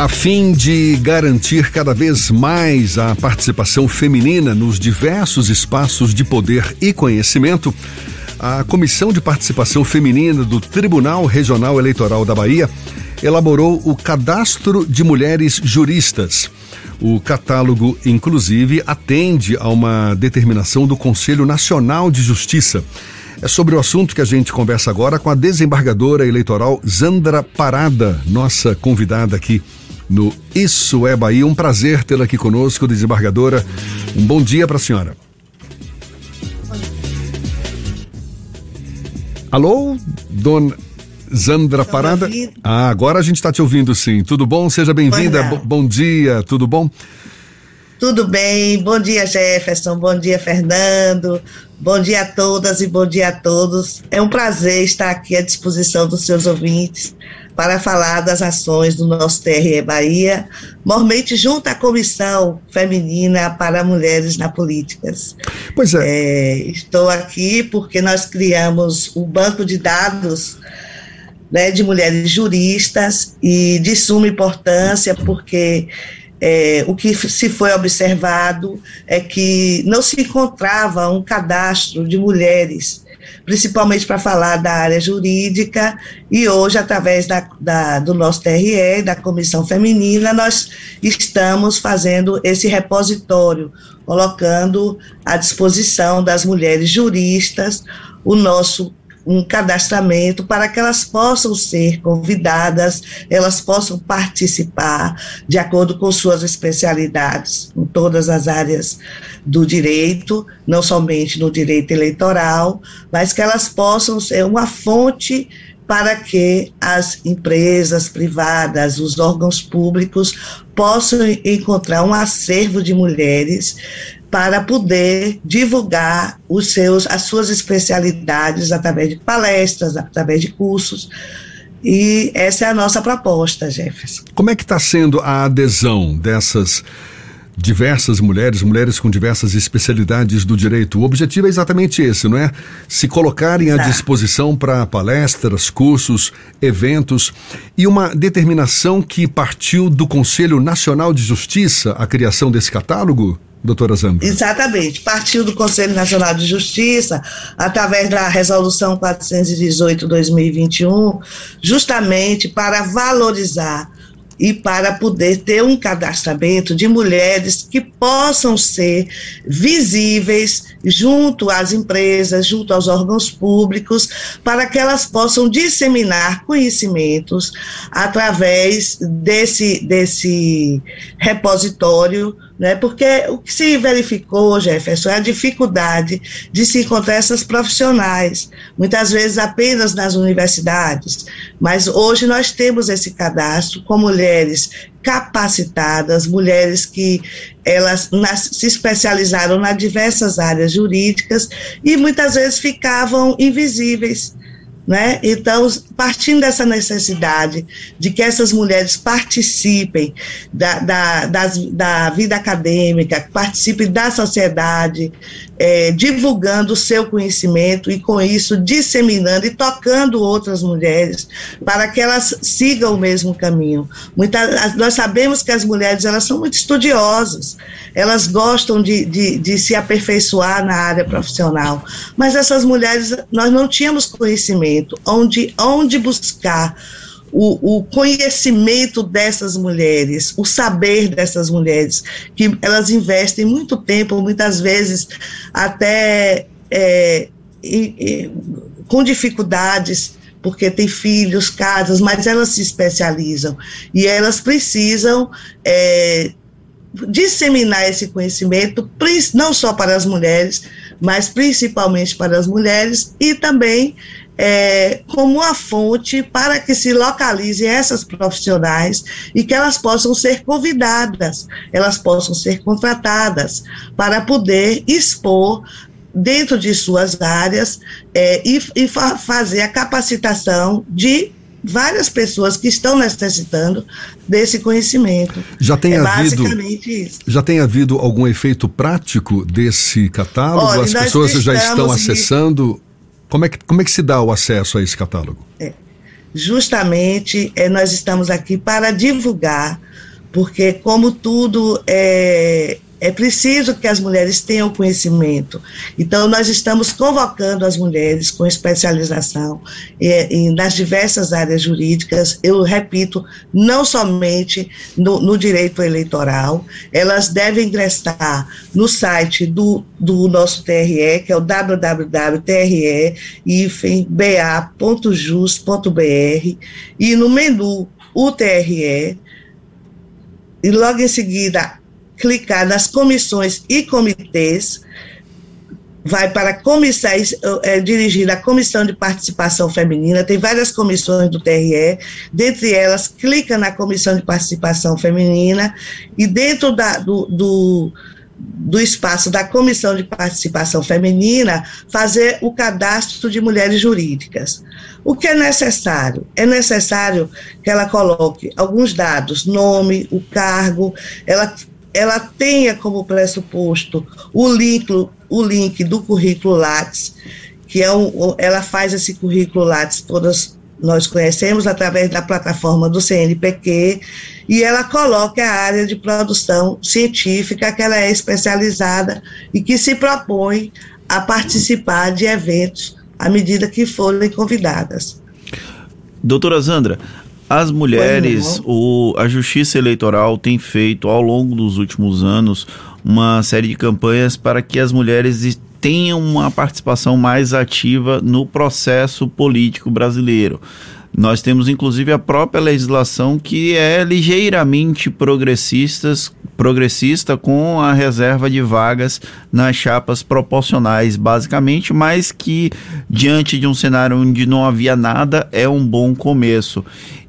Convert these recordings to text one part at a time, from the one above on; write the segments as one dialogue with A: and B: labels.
A: A fim de garantir cada vez mais a participação feminina nos diversos espaços de poder e conhecimento, a Comissão de Participação Feminina do Tribunal Regional Eleitoral da Bahia elaborou o Cadastro de Mulheres Juristas. O catálogo, inclusive, atende a uma determinação do Conselho Nacional de Justiça. É sobre o assunto que a gente conversa agora com a desembargadora eleitoral Zandra Parada, nossa convidada aqui no Isso é Bahia. Um prazer tê-la aqui conosco, desembargadora. Um bom dia para a senhora. Alô, dona Zandra Parada? Ah, agora a gente está te ouvindo sim. Tudo bom? Seja bem-vinda. Bom dia, tudo bom?
B: Tudo bem, bom dia Jefferson, bom dia Fernando, bom dia a todas e bom dia a todos. É um prazer estar aqui à disposição dos seus ouvintes para falar das ações do nosso TRE Bahia, mormente junto à Comissão Feminina para Mulheres na Políticas. Pois é. é estou aqui porque nós criamos o banco de dados né, de mulheres juristas e de suma importância, porque é, o que se foi observado é que não se encontrava um cadastro de mulheres, principalmente para falar da área jurídica, e hoje, através da, da, do nosso TRE, da Comissão Feminina, nós estamos fazendo esse repositório, colocando à disposição das mulheres juristas o nosso um cadastramento para que elas possam ser convidadas, elas possam participar de acordo com suas especialidades em todas as áreas do direito, não somente no direito eleitoral, mas que elas possam ser uma fonte para que as empresas privadas, os órgãos públicos possam encontrar um acervo de mulheres para poder divulgar os seus, as suas especialidades através de palestras, através de cursos. E essa é a nossa proposta, Jefferson.
A: Como é que está sendo a adesão dessas diversas mulheres, mulheres com diversas especialidades do direito? O objetivo é exatamente esse, não é? Se colocarem à tá. disposição para palestras, cursos, eventos e uma determinação que partiu do Conselho Nacional de Justiça, a criação desse catálogo? Doutora Zamba?
B: Exatamente. Partiu do Conselho Nacional de Justiça, através da Resolução 418-2021, justamente para valorizar e para poder ter um cadastramento de mulheres que possam ser visíveis junto às empresas, junto aos órgãos públicos, para que elas possam disseminar conhecimentos através desse, desse repositório né? Porque o que se verificou, Jefferson, é a dificuldade de se encontrar essas profissionais, muitas vezes apenas nas universidades, mas hoje nós temos esse cadastro com mulheres capacitadas, mulheres que elas nas, se especializaram nas diversas áreas jurídicas e muitas vezes ficavam invisíveis né? Então, partindo dessa necessidade de que essas mulheres participem da, da, das, da vida acadêmica, participem da sociedade, é, divulgando o seu conhecimento e, com isso, disseminando e tocando outras mulheres para que elas sigam o mesmo caminho. Muita, nós sabemos que as mulheres elas são muito estudiosas, elas gostam de, de, de se aperfeiçoar na área profissional, mas essas mulheres, nós não tínhamos conhecimento onde, onde buscar o, o, conhecimento dessas mulheres, o saber dessas mulheres, que elas investem muito tempo, muitas vezes até é, e, e, com dificuldades, porque têm filhos, casas, mas elas se especializam. E elas precisam é, disseminar esse conhecimento, não só para as mulheres, mas principalmente para as mulheres e também é, como uma fonte para que se localizem essas profissionais e que elas possam ser convidadas, elas possam ser contratadas para poder expor dentro de suas áreas é, e, e fa fazer a capacitação de várias pessoas que estão necessitando desse conhecimento.
A: Já tem é havido já tem havido algum efeito prático desse catálogo? Olha, As pessoas já estão acessando? Como é, que, como é que se dá o acesso a esse catálogo? É.
B: justamente é, nós estamos aqui para divulgar, porque como tudo é, é preciso que as mulheres tenham conhecimento. Então, nós estamos convocando as mulheres com especialização e, nas diversas áreas jurídicas, eu repito, não somente no, no direito eleitoral, elas devem ingressar no site do, do nosso TRE, que é o www.tre-ba.jus.br, e no menu o TRE, e logo em seguida clicar nas comissões e comitês, vai para a comissão, é, dirigida à Comissão de Participação Feminina, tem várias comissões do TRE, dentre elas, clica na Comissão de Participação Feminina, e dentro da, do, do, do espaço da Comissão de Participação Feminina, fazer o cadastro de mulheres jurídicas. O que é necessário? É necessário que ela coloque alguns dados, nome, o cargo, ela ela tenha como pressuposto o link, o link do currículo Lattes, que é um, ela faz esse currículo Lattes, todas nós conhecemos através da plataforma do CNPq, e ela coloca a área de produção científica que ela é especializada e que se propõe a participar de eventos à medida que forem convidadas.
C: Doutora Zandra, as mulheres, o, a Justiça Eleitoral tem feito ao longo dos últimos anos uma série de campanhas para que as mulheres tenham uma participação mais ativa no processo político brasileiro. Nós temos inclusive a própria legislação que é ligeiramente progressistas, progressista com a reserva de vagas nas chapas proporcionais, basicamente, mas que diante de um cenário onde não havia nada é um bom começo.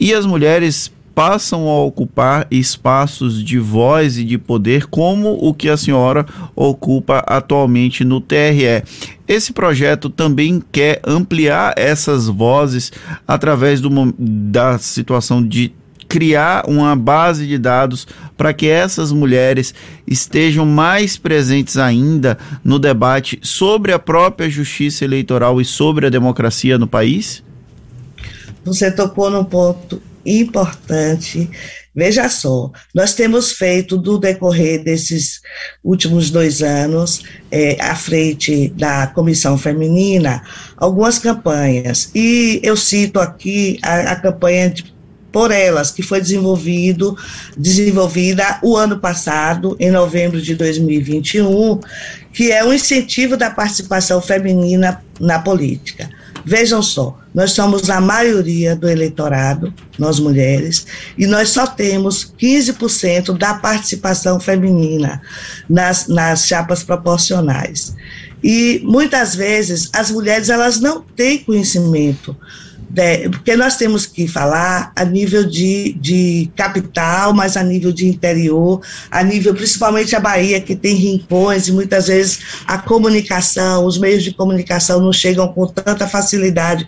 C: E as mulheres passam a ocupar espaços de voz e de poder como o que a senhora ocupa atualmente no TRE. Esse projeto também quer ampliar essas vozes através do, da situação de criar uma base de dados para que essas mulheres estejam mais presentes ainda no debate sobre a própria justiça eleitoral e sobre a democracia no país?
B: Você tocou num ponto importante. Veja só, nós temos feito do decorrer desses últimos dois anos, é, à frente da Comissão Feminina, algumas campanhas. E eu cito aqui a, a campanha de por elas, que foi desenvolvido, desenvolvida o ano passado, em novembro de 2021, que é o incentivo da participação feminina na política. Vejam só, nós somos a maioria do eleitorado, nós mulheres, e nós só temos 15% da participação feminina nas, nas chapas proporcionais. E muitas vezes as mulheres elas não têm conhecimento né, porque nós temos que falar a nível de, de capital, mas a nível de interior, a nível principalmente a Bahia, que tem rincões e muitas vezes a comunicação, os meios de comunicação não chegam com tanta facilidade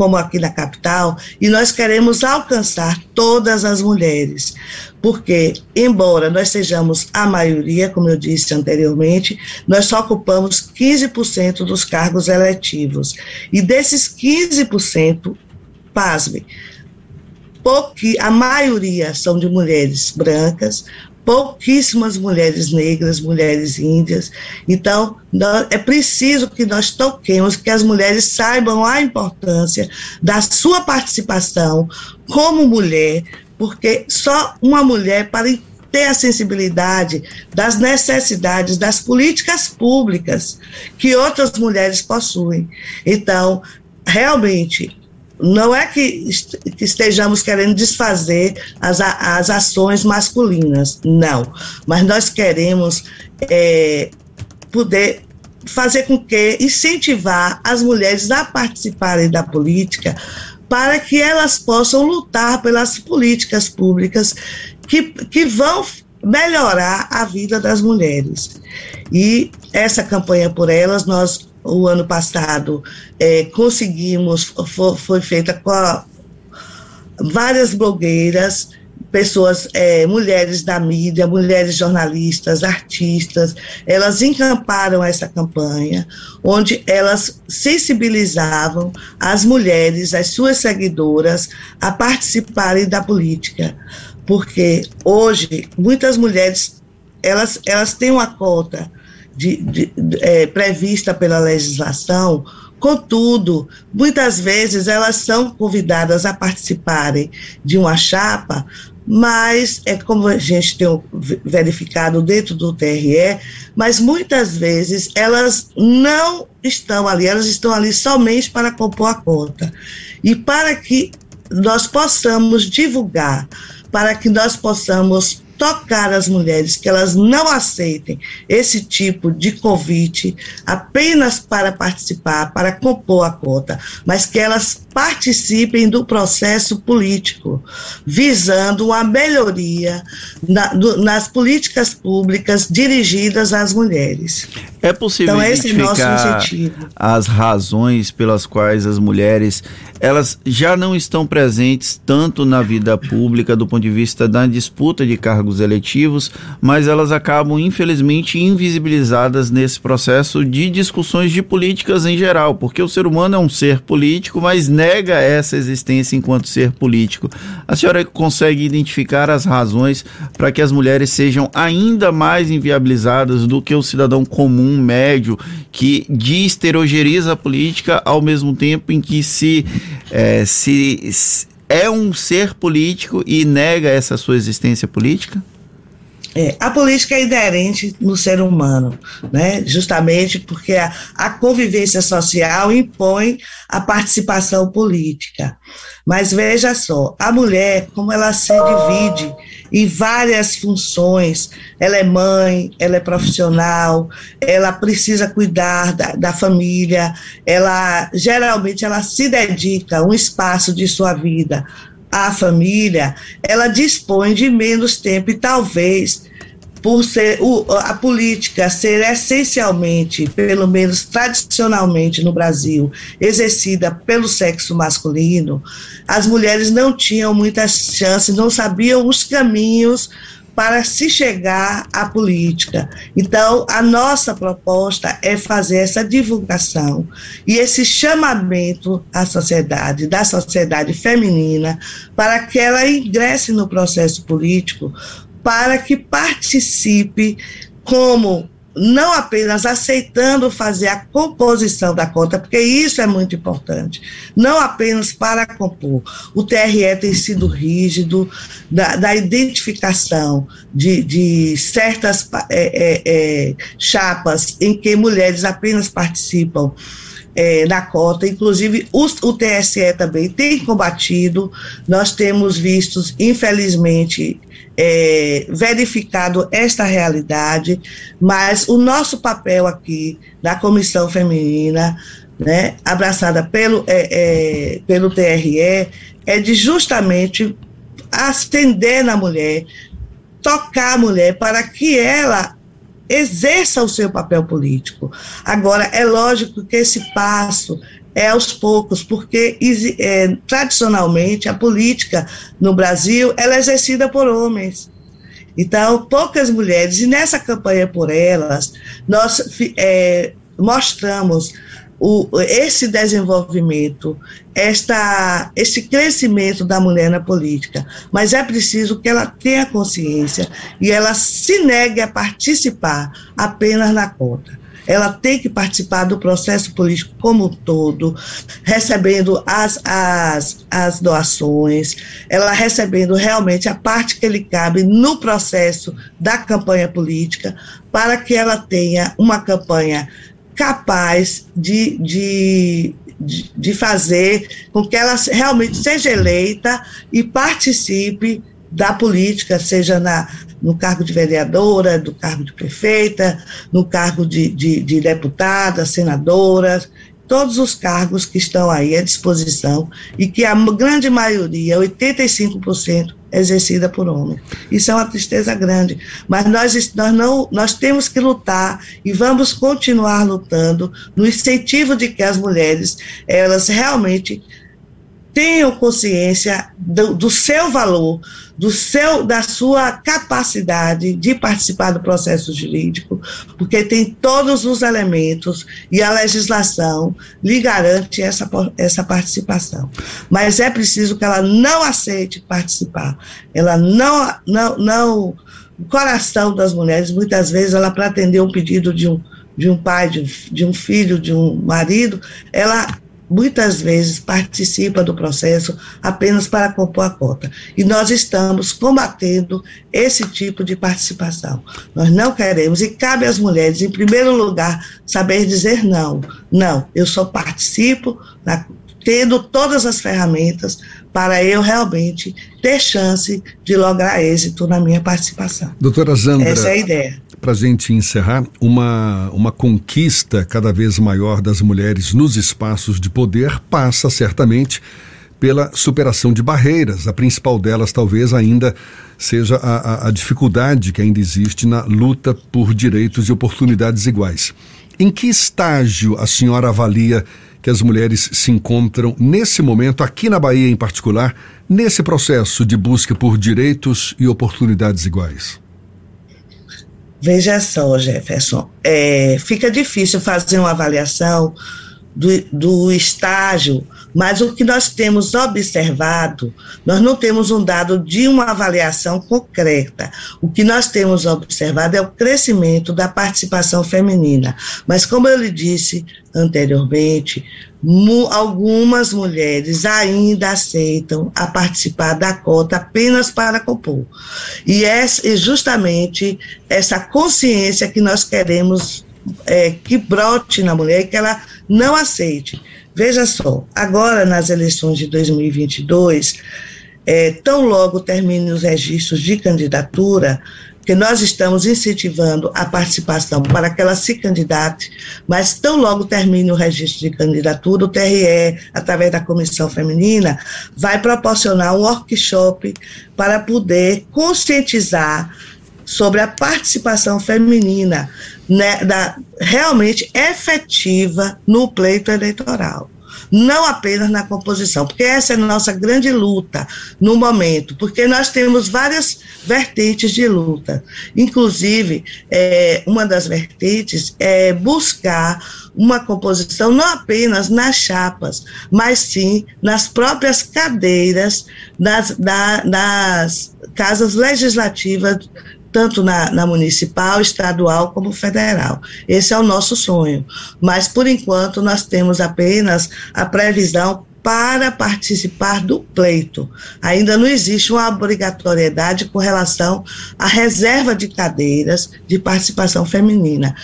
B: como aqui na capital, e nós queremos alcançar todas as mulheres, porque, embora nós sejamos a maioria, como eu disse anteriormente, nós só ocupamos 15% dos cargos eletivos. E desses 15%, pasme, porque a maioria são de mulheres brancas, pouquíssimas mulheres negras, mulheres índias. Então, nós, é preciso que nós toquemos, que as mulheres saibam a importância da sua participação como mulher, porque só uma mulher para ter a sensibilidade das necessidades das políticas públicas que outras mulheres possuem. Então, realmente, não é que estejamos querendo desfazer as, as ações masculinas, não. Mas nós queremos é, poder fazer com que incentivar as mulheres a participarem da política para que elas possam lutar pelas políticas públicas que, que vão melhorar a vida das mulheres. E essa campanha por elas, nós o ano passado é, conseguimos, foi, feita com a, várias blogueiras pessoas, é, mulheres da mídia, mulheres jornalistas, artistas, elas encamparam essa campanha, onde elas sensibilizavam as mulheres, as suas seguidoras, a participarem da política. Porque hoje, muitas mulheres, elas, elas têm uma cota de, de, é, prevista pela legislação, contudo, muitas vezes elas são convidadas a participarem de uma chapa, mas é como a gente tem verificado dentro do TRE, mas muitas vezes elas não estão ali, elas estão ali somente para compor a conta. E para que nós possamos divulgar, para que nós possamos tocar as mulheres que elas não aceitem esse tipo de convite apenas para participar, para compor a cota, mas que elas participem do processo político, visando a melhoria na, do, nas políticas públicas dirigidas às mulheres.
C: É possível então, identificar as razões pelas quais as mulheres elas já não estão presentes tanto na vida pública do ponto de vista da disputa de cargos eletivos, mas elas acabam infelizmente invisibilizadas nesse processo de discussões de políticas em geral, porque o ser humano é um ser político, mas nega essa existência enquanto ser político. A senhora consegue identificar as razões para que as mulheres sejam ainda mais inviabilizadas do que o cidadão comum, médio, que deesterogeriza a política ao mesmo tempo em que se, é, se é um ser político e nega essa sua existência política?
B: É, a política é inerente no ser humano, né? justamente porque a, a, convivência social impõe a participação política. Mas veja só, a mulher, como ela se divide em várias funções, ela é mãe, ela é profissional, ela precisa cuidar da, da família, ela geralmente ela se dedica um espaço de sua vida a família, ela dispõe de menos tempo e talvez por ser o, a política ser essencialmente, pelo menos tradicionalmente no Brasil, exercida pelo sexo masculino, as mulheres não tinham muitas chances, não sabiam os caminhos para se chegar à política. Então, a nossa proposta é fazer essa divulgação e esse chamamento à sociedade, da sociedade feminina, para que ela ingresse no processo político, para que participe como não apenas aceitando fazer a composição da conta, porque isso é muito importante, não apenas para compor. O TRE tem sido rígido da, da identificação de, de certas é, é, é, chapas em que mulheres apenas participam. É, na cota, inclusive o, o TSE também tem combatido, nós temos visto, infelizmente, é, verificado esta realidade, mas o nosso papel aqui da Comissão Feminina, né, abraçada pelo, é, é, pelo TRE, é de justamente ascender na mulher, tocar a mulher para que ela exerça o seu papel político. Agora, é lógico que esse passo é aos poucos, porque é, tradicionalmente a política no Brasil ela é exercida por homens. Então, poucas mulheres, e nessa campanha por elas, nós é, mostramos o, esse desenvolvimento, esta, esse crescimento da mulher na política. Mas é preciso que ela tenha consciência e ela se negue a participar apenas na conta ela tem que participar do processo político como um todo, recebendo as, as, as doações, ela recebendo realmente a parte que lhe cabe no processo da campanha política, para que ela tenha uma campanha capaz de, de, de fazer com que ela realmente seja eleita e participe da política, seja na, no cargo de vereadora, do cargo de prefeita, no cargo de, de, de deputada, senadora, todos os cargos que estão aí à disposição e que a grande maioria, 85%, é exercida por homens. Isso é uma tristeza grande, mas nós, nós, não, nós temos que lutar e vamos continuar lutando no incentivo de que as mulheres, elas realmente tenham consciência do, do, seu valor, do seu, da sua capacidade de participar do processo jurídico, porque tem todos os elementos e a legislação lhe garante essa, essa participação. Mas é preciso que ela não aceite participar. Ela não, não, não o coração das mulheres, muitas vezes, ela para atender um pedido de um, de um pai, de um, de um filho, de um marido, ela muitas vezes participa do processo apenas para compor a cota. E nós estamos combatendo esse tipo de participação. Nós não queremos, e cabe às mulheres, em primeiro lugar, saber dizer não. Não, eu só participo na, tendo todas as ferramentas para eu realmente ter chance de lograr êxito na minha participação.
A: Doutora Zandra.
B: Essa é a ideia
A: para a gente encerrar, uma, uma conquista cada vez maior das mulheres nos espaços de poder passa certamente pela superação de barreiras. A principal delas, talvez, ainda seja a, a, a dificuldade que ainda existe na luta por direitos e oportunidades iguais. Em que estágio a senhora avalia que as mulheres se encontram nesse momento, aqui na Bahia em particular, nesse processo de busca por direitos e oportunidades iguais?
B: Veja só, Jefferson, é, fica difícil fazer uma avaliação do, do estágio, mas o que nós temos observado, nós não temos um dado de uma avaliação concreta. O que nós temos observado é o crescimento da participação feminina. Mas, como eu lhe disse anteriormente, algumas mulheres ainda aceitam a participar da cota apenas para compor. E é justamente essa consciência que nós queremos é, que brote na mulher e que ela não aceite. Veja só, agora nas eleições de 2022, é, tão logo terminem os registros de candidatura, que nós estamos incentivando a participação para que ela se candidate, mas tão logo termine o registro de candidatura, o TRE, através da Comissão Feminina, vai proporcionar um workshop para poder conscientizar sobre a participação feminina né, da, realmente efetiva no pleito eleitoral não apenas na composição, porque essa é a nossa grande luta no momento, porque nós temos várias vertentes de luta. Inclusive, é, uma das vertentes é buscar uma composição não apenas nas chapas, mas sim nas próprias cadeiras das, da, das casas legislativas tanto na, na, municipal, estadual como federal. Esse é o nosso sonho. Mas, por enquanto, nós temos apenas a previsão para participar do pleito. Ainda não existe uma obrigatoriedade com relação à reserva de cadeiras de participação feminina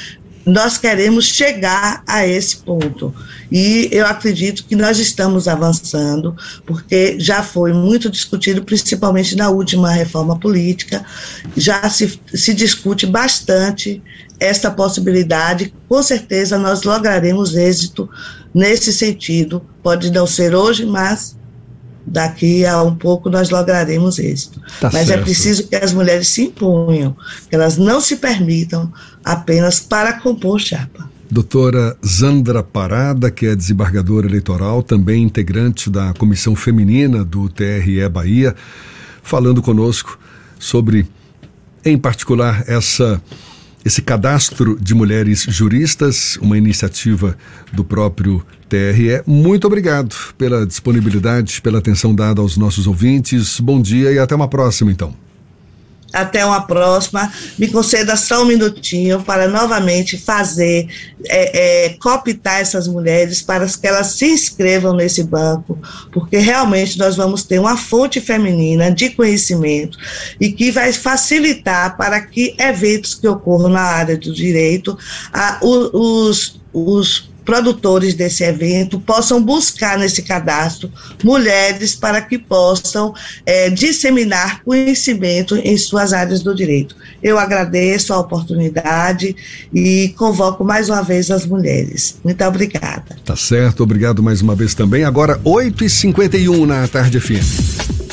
B: nós queremos chegar a esse ponto. E eu acredito que nós estamos avançando, porque já foi muito discutido, principalmente na última reforma política, já se, se discute bastante essa possibilidade. Com certeza nós lograremos êxito nesse sentido. Pode não ser hoje, mas daqui a um pouco nós lograremos êxito. Tá Mas é certo. é preciso que as mulheres se imponham, que elas não se permitam apenas para compor chapa.
A: Doutora Zandra Parada, que é desembargadora eleitoral, também integrante da Comissão Feminina do TRE Bahia, falando conosco sobre, em particular, essa esse cadastro de mulheres juristas, uma iniciativa do próprio TRE. Muito obrigado pela disponibilidade, pela atenção dada aos nossos ouvintes. Bom dia e até uma próxima, então.
B: Até uma próxima. Me conceda só um minutinho para novamente fazer, é, é, cooptar essas mulheres para que elas se inscrevam nesse banco, porque realmente nós vamos ter uma fonte feminina de conhecimento e que vai facilitar para que eventos que ocorram na área do direito, a, os, os produtores desse evento possam buscar nesse cadastro mulheres para que possam é, disseminar conhecimento em suas áreas do direito. Eu agradeço a oportunidade e convoco mais uma vez as mulheres. Muito obrigada.
A: Tá certo, obrigado mais uma vez também. Agora, 8h51 na tarde FM.